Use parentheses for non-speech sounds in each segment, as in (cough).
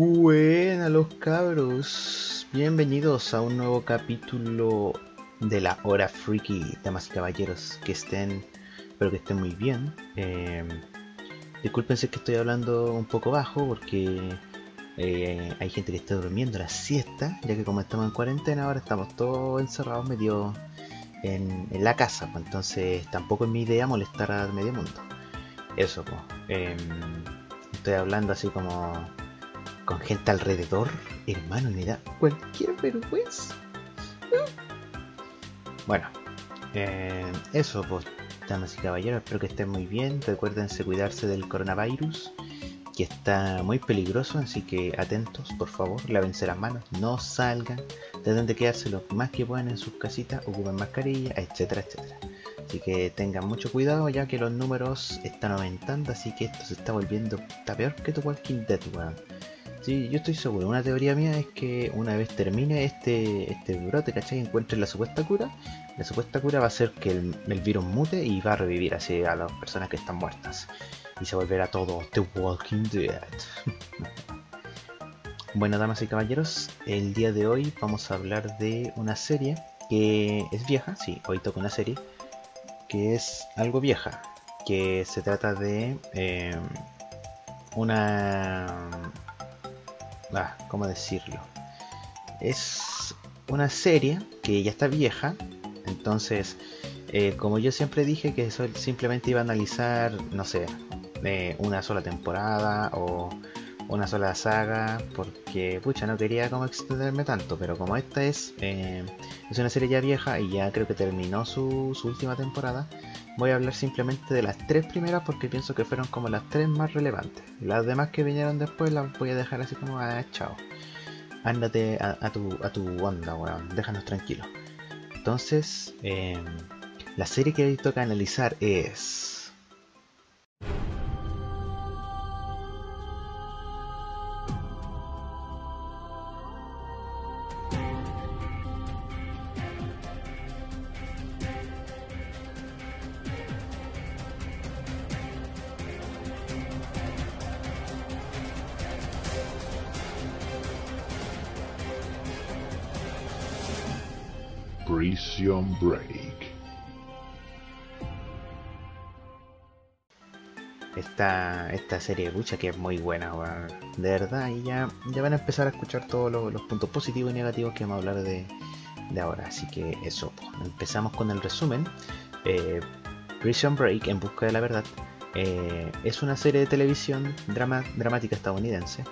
Buenas los cabros, bienvenidos a un nuevo capítulo de la hora freaky, damas y caballeros, que estén, espero que estén muy bien. Eh, es que estoy hablando un poco bajo porque eh, hay gente que está durmiendo la siesta, ya que como estamos en cuarentena ahora estamos todos encerrados medio en, la casa, pues, entonces tampoco es mi idea molestar al medio mundo. Eso, pues, estoy hablando así como con gente alrededor, hermano, me da cualquier vergüenza. Bueno, eh, eso, pues, damas y caballeros, espero que estén muy bien. Recuérdense cuidarse del coronavirus, que está muy peligroso, así que atentos, por favor, lávense las manos, no salgan, traten de quedarse lo más que puedan en sus casitas, ocupen mascarilla, etcétera, etcétera. Así que tengan mucho cuidado ya que los números están aumentando, así que esto se está volviendo está peor que tu Walking Dead, weón. Sí, yo estoy seguro. Una teoría mía es que una vez termine este, este brote, ¿cachai? Encuentren la supuesta cura. La supuesta cura va a ser que el, virus mute y va a revivir así a las personas que están muertas. Y se volverá todo The Walking Dead. (laughs) bueno, damas y caballeros, el día de hoy vamos a hablar de una serie que es vieja. Sí, hoy toca una serie que es algo vieja. Que se trata de eh, una ¿cómo decirlo? Es una serie que ya está vieja, entonces, eh, como yo siempre dije que simplemente iba a analizar, no sé, eh, una sola temporada o una sola saga, porque, pucha, no quería como extenderme tanto, pero como esta es, eh, es una serie ya vieja y ya creo que terminó su última temporada, voy a hablar simplemente de las tres primeras porque pienso que fueron como las tres más relevantes. Las demás que vinieron después las voy a dejar así como, ah, chao. Ándate a, tu, a tu onda, weón. Déjanos tranquilos. Entonces, em, la serie que hoy toca analizar es Prison Break. Esta, esta serie pucha que es muy buena, de verdad, y ya, ya van a empezar a escuchar todos los, puntos positivos y negativos que vamos a hablar de, ahora. Así que eso, empezamos con el resumen. Eh, Prison Break, en busca de la verdad, eh, es una serie de televisión drama, dramática estadounidense.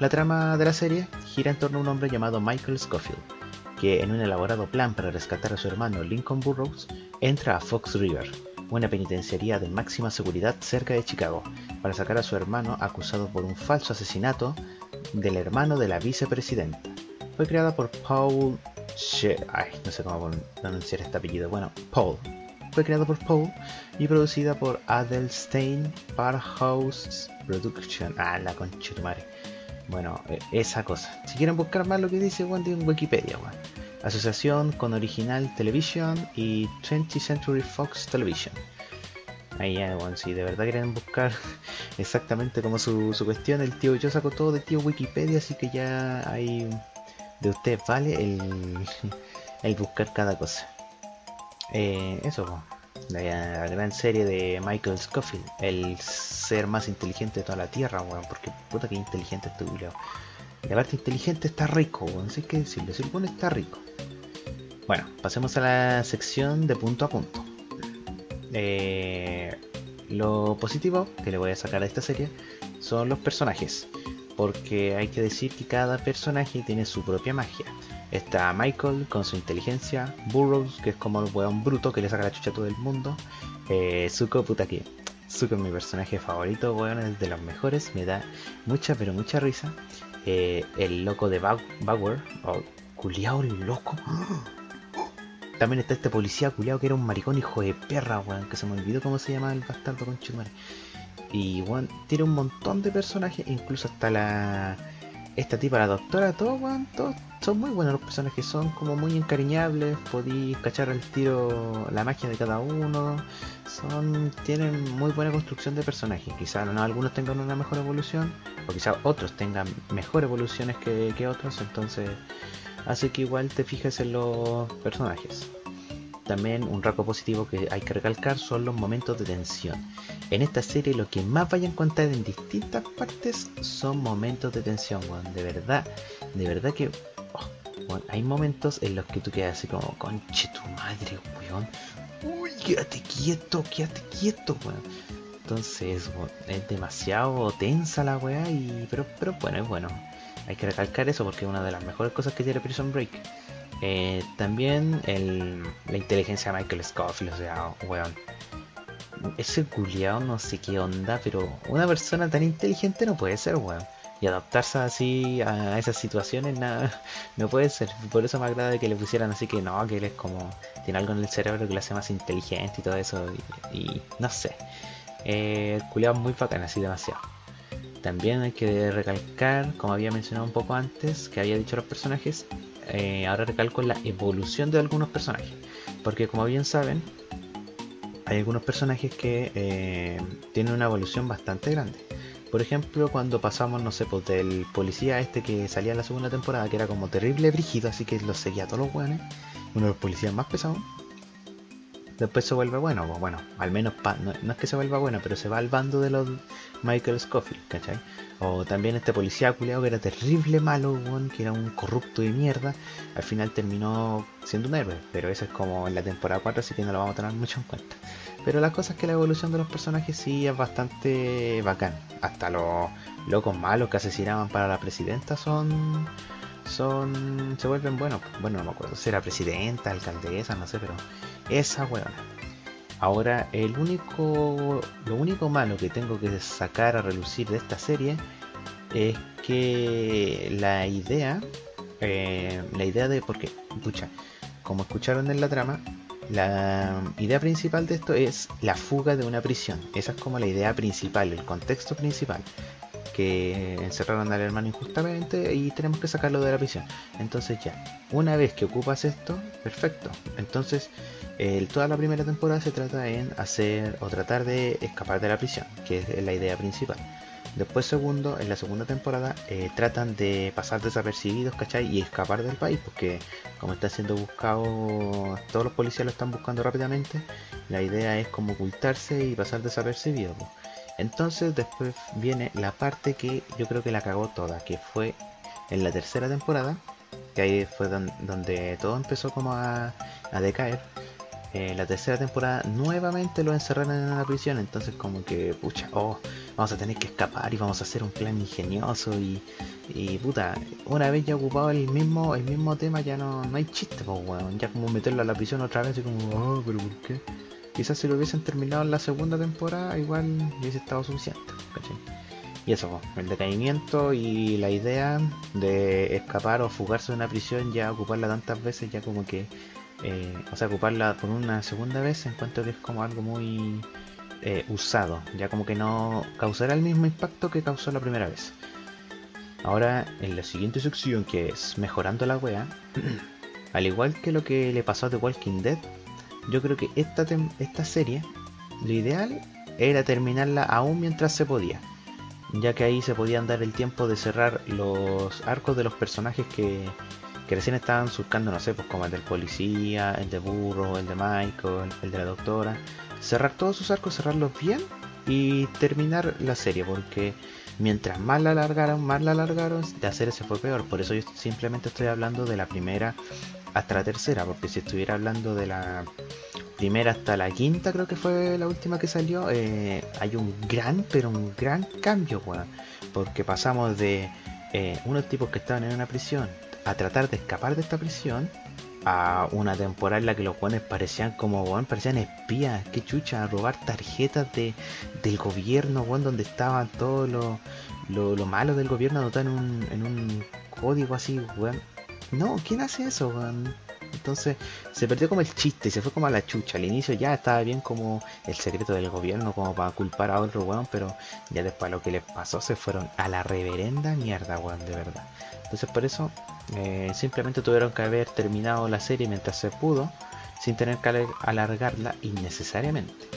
La trama de la serie gira en torno a un hombre llamado Michael Scofield, que en un elaborado plan para rescatar a su hermano Lincoln Burroughs, entra a Fox River, una penitenciaría de máxima seguridad cerca de Chicago, para sacar a su hermano acusado por un falso asesinato del hermano de la vicepresidenta. Fue creada por Paul Ay, no sé cómo pronunciar este apellido. Bueno, Paul. Fue creada por Paul y producida por Adelstein Parhouse Production. Ah, la concha de madre. Bueno, e, esa cosa. Si quieren buscar más lo que dice, bueno, en Wikipedia, Asociación con Original Television y 20th Century Fox Television. Ahí ya, bueno, si de verdad quieren buscar (laughs) exactamente como su, cuestión, el tío, yo saco todo de tío Wikipedia, así que ya hay de ustedes vale el, (laughs) el buscar cada cosa. Eh, eso, la, gran serie de Michael Scofield, el ser más inteligente de toda la Tierra, weón, porque puta que inteligente este Y la parte inteligente está rico, weón, así que decirlo, si lo está rico. Bueno, pasemos a la sección de punto a punto. Eh, lo positivo que le voy a sacar a esta serie son los personajes, porque hay que decir que cada personaje tiene su propia magia. Está Michael con su inteligencia, Burroughs, que es como el weón bruto que le saca la chucha a todo el mundo, eh, Zuko, puta que Zuko es mi personaje favorito, weón, es de los mejores, me da mucha pero mucha risa. Eh, el loco de Bauer, o culiao el loco. (gasps) También está este policía culiao que era un maricón hijo de perra, weón, que se me olvidó cómo se llama el bastardo con Chumare. Y weón, tiene un montón de personajes, incluso hasta la esta tipa, la doctora, todos, todos son muy buenos los personajes, son como muy encariñables, podéis cachar el tiro, la magia de cada uno, son tienen muy buena construcción de personajes. Quizás no algunos tengan una mejor evolución, o quizás otros tengan mejor evoluciones que, que otros, entonces hace que igual te fijes en los personajes. También un rasgo positivo que hay que recalcar son los momentos de tensión. En esta serie lo que más vayan a encontrar en distintas partes son momentos de tensión, weón. De verdad, de verdad que oh, hay momentos en los que tú quedas así como, conche tu madre, weón. Uy, quédate quieto, quédate quieto, weón. Entonces, es demasiado tensa la weá, y, pero, pero bueno, es bueno. Hay que recalcar eso porque es una de las mejores cosas que tiene Prison Break. Eh, también la inteligencia de Michael Scofield, o sea, weón. Ese culiao no sé qué onda, pero una persona tan inteligente no puede ser, weón. Y adaptarse así a esas situaciones nada, (laughs) no puede ser. Por eso me agrada que le pusieran así que no, que él es como. Tiene algo en el cerebro que le hace más inteligente y todo eso. Y, no sé. Eh, culiao muy bacán, así demasiado. También hay que recalcar, como había mencionado un poco antes, que había dicho los personajes, eh, ahora recalco la evolución de algunos personajes. Porque como bien saben, hay algunos personajes que eh, tienen una evolución bastante grande. Por ejemplo, cuando pasamos, no sé, pues del policía este que salía en la segunda temporada, que era como terrible brígido, así que lo seguía a todos los buenos, uno de los policías más pesados. Después se vuelve bueno, pues bueno, al menos no, no, es que se vuelva bueno, pero se va al bando de los Michael Scofield, ¿cachai? O también este policía culeado que era terrible malo, que era un corrupto de mierda, al final terminó siendo un héroe, pero eso es como en la temporada 4, así que no lo vamos a tener mucho en cuenta. Pero la cosa es que la evolución de los personajes sí es bastante bacán. Hasta los locos malos que asesinaban para la presidenta son. son. se vuelven buenos. Bueno, no me acuerdo si era presidenta, alcaldesa, no sé, pero esa huevona. Ahora, el único, lo único malo que tengo que sacar a relucir de esta serie es que la idea, eh, la idea de, porque, escucha, como escucharon en la trama, la idea principal de esto es la fuga de una prisión. Esa es como la idea principal, el contexto principal. Que encerraron al hermano injustamente y tenemos que sacarlo de la prisión. Entonces ya, una vez que ocupas esto, perfecto. Entonces toda la primera temporada se trata en hacer o tratar de escapar de la prisión, que es la idea principal. Después segundo, en la segunda temporada eh, tratan de pasar desapercibidos, ¿cachai? Y escapar del país, porque como está siendo buscado, todos los policías lo están buscando rápidamente, la idea es como ocultarse y pasar desapercibidos. Entonces después viene la parte que yo creo que la cagó toda, que fue en la tercera temporada, que ahí fue donde, todo empezó como a, a decaer eh, la tercera temporada nuevamente lo encerraron en una prisión, entonces como que, pucha, oh, vamos a tener que escapar y vamos a hacer un plan ingenioso y, y puta, una vez ya ocupado el mismo el mismo tema ya no, no hay chiste, pues weón, ya como meterlo a la prisión otra vez y como, oh, pero ¿por qué? Quizás si lo hubiesen terminado en la segunda temporada igual hubiese estado suficiente, Y eso, el decaimiento y la idea de escapar o fugarse de una prisión, ya ocuparla tantas veces, ya como que eh, o sea, ocuparla por una segunda vez encuentro que es como algo muy eh, usado, ya como que no causará el mismo impacto que causó la primera vez. Ahora, en la siguiente sección, que es mejorando la wea, (clears throat) al igual que lo que le pasó a The Walking Dead, yo creo que esta, esta serie, lo ideal era terminarla aún mientras se podía, ya que ahí se podían dar el tiempo de cerrar los arcos de los personajes que, que recién estaban surcando, no sé, pues como el del policía, el de Burro, el de Michael, el de la doctora. Cerrar todos sus arcos, cerrarlos bien y terminar la serie, porque mientras más la alargaron, más la alargaron, de hacer se fue peor. Por eso yo simplemente estoy hablando de la primera hasta la tercera, porque si estuviera hablando de la primera hasta la quinta, creo que fue la última que salió, eh, hay un gran, pero un gran cambio, weón. Porque pasamos de eh, unos tipos que estaban en una prisión a tratar de escapar de esta prisión a una temporada en la que los buenos parecían como bueno, parecían espías, que chucha, a robar tarjetas de, del gobierno, bueno, donde estaban todos lo, lo, malo del gobierno anotado en un, en un código así, weón. No, ¿quién hace eso, weón? Entonces se perdió como el chiste, se fue como a la chucha. Al inicio ya estaba bien como el secreto del gobierno, como para culpar a otro weón, pero ya después lo que les pasó se fueron a la reverenda mierda, weón, de verdad. Entonces por eso eh, simplemente tuvieron que haber terminado la serie mientras se pudo, sin tener que alargarla innecesariamente.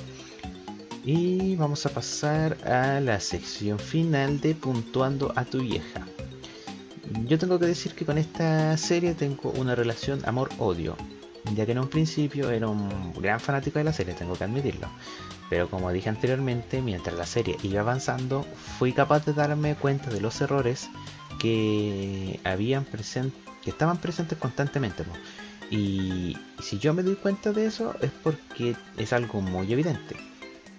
Y vamos a pasar a la sección final de puntuando a tu vieja. Yo tengo que decir que con esta serie tengo una relación amor-odio, ya que en un principio era un gran fanático de la serie, tengo que admitirlo. Pero como dije anteriormente, mientras la serie iba avanzando, fui capaz de darme cuenta de los errores que habían que estaban presentes constantemente. Y si yo me doy cuenta de eso es porque es algo muy evidente.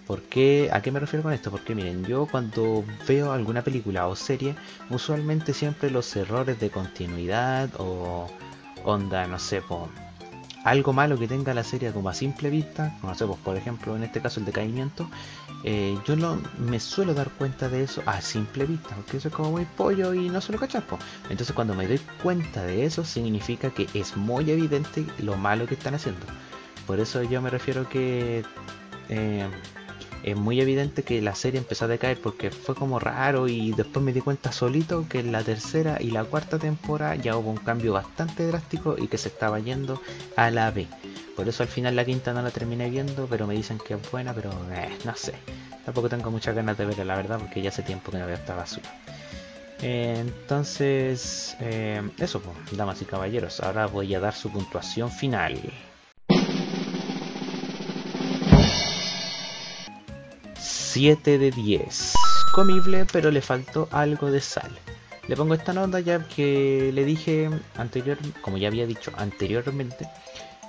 ¿Por ¿A qué me refiero con esto? Porque miren, yo cuando veo alguna película o serie, usualmente siempre los errores de continuidad o onda, no sé, algo malo que tenga la serie como a simple vista, no sé, pues, por ejemplo en este caso el decaimiento, eh, yo no me suelo dar cuenta de eso a simple vista, porque eso es como muy pollo y no suelo cachar. Entonces cuando me doy cuenta de eso significa que es muy evidente lo malo que están haciendo. Por eso yo me refiero que... Eh, es muy evidente que la serie empezó a decaer porque fue como raro y después me di cuenta solito que en la tercera y la cuarta temporada ya hubo un cambio bastante drástico y que se estaba yendo a la B. Por eso al final la quinta no la terminé viendo, pero me dicen que es buena, pero eh, no sé. Tampoco tengo muchas ganas de verla, la verdad, porque ya hace tiempo que no veo esta basura. Eh, entonces, eh, eso, pues, damas y caballeros, ahora voy a dar su puntuación final. 7 de 10. Comible, pero le faltó algo de sal. Le pongo esta nota ya que le dije anterior, como ya había dicho anteriormente,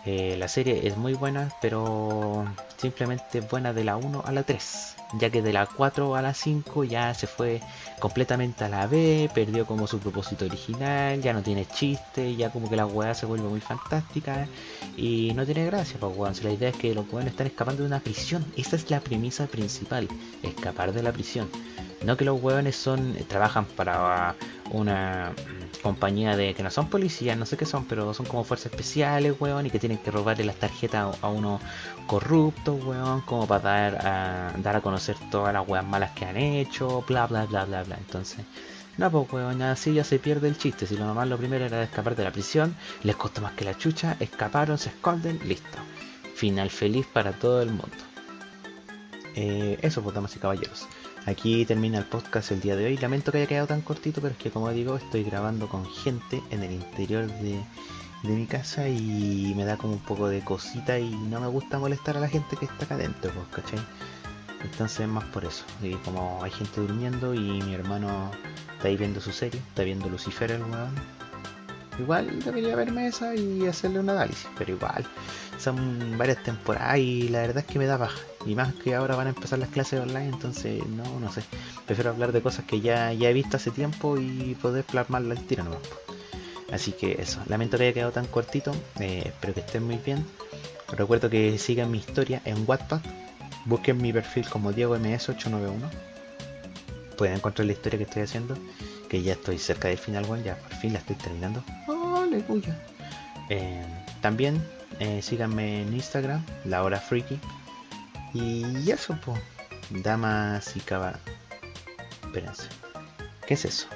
eh, la serie es muy buena, pero simplemente buena de la 1 a la 3 ya que de la 4 a la 5 ya se fue completamente a la B, perdió como su propósito original, ya no tiene chiste, ya como que la weá se vuelve muy fantástica y no tiene gracia, pues weón, la idea es que los weones están escapando de una prisión, esa es la premisa principal, escapar de la prisión. No que los weones son, trabajan para una compañía de que no son policías, no sé qué son, pero son como fuerzas especiales, weón, y que tienen que robarle las tarjetas a, unos corruptos, weón, como para dar a, dar a conocer todas las weas malas que han hecho, bla, bla, bla, bla, bla. Entonces, no, pues, weón, así ya se pierde el chiste. Si lo normal, lo primero era escapar de la prisión, les costó más que la chucha, escaparon, se esconden, listo. Final feliz para todo el mundo. Eh, eso, pues, damas y caballeros. Aquí termina el podcast el día de hoy. Lamento que haya quedado tan cortito, pero es que como digo, estoy grabando con gente en el interior de, mi casa y me da como un poco de cosita y no me gusta molestar a la gente que está acá adentro, pues, ¿cachai? Entonces más por eso. Y como hay gente durmiendo y mi hermano está ahí viendo su serie, está viendo Lucifer el weón. Igual debería verme esa y hacerle un análisis, pero igual son varias temporadas y la verdad es que me da baja. Y más que ahora van a empezar las clases online, entonces no, no sé. Prefiero hablar de cosas que ya, ya he visto hace tiempo y poder plasmarla al tiro nomás. Así que eso, lamento que haya quedado tan cortito. Eh, espero que estén muy bien. Recuerdo que sigan mi historia en WhatsApp. Busquen mi perfil como Diego MS891. Pueden encontrar la historia que estoy haciendo. Que ya estoy cerca del final, bueno, ya por fin la estoy terminando. ¡Aleluya! Eh, también eh, síganme en Instagram, La Hora Freaky. Y eso, pues. Damas y caballeros. Espérense. ¿Qué es eso?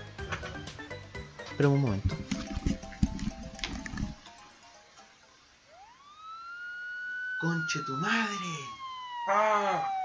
Espera un momento. ¡Conche tu madre! ¡Ah!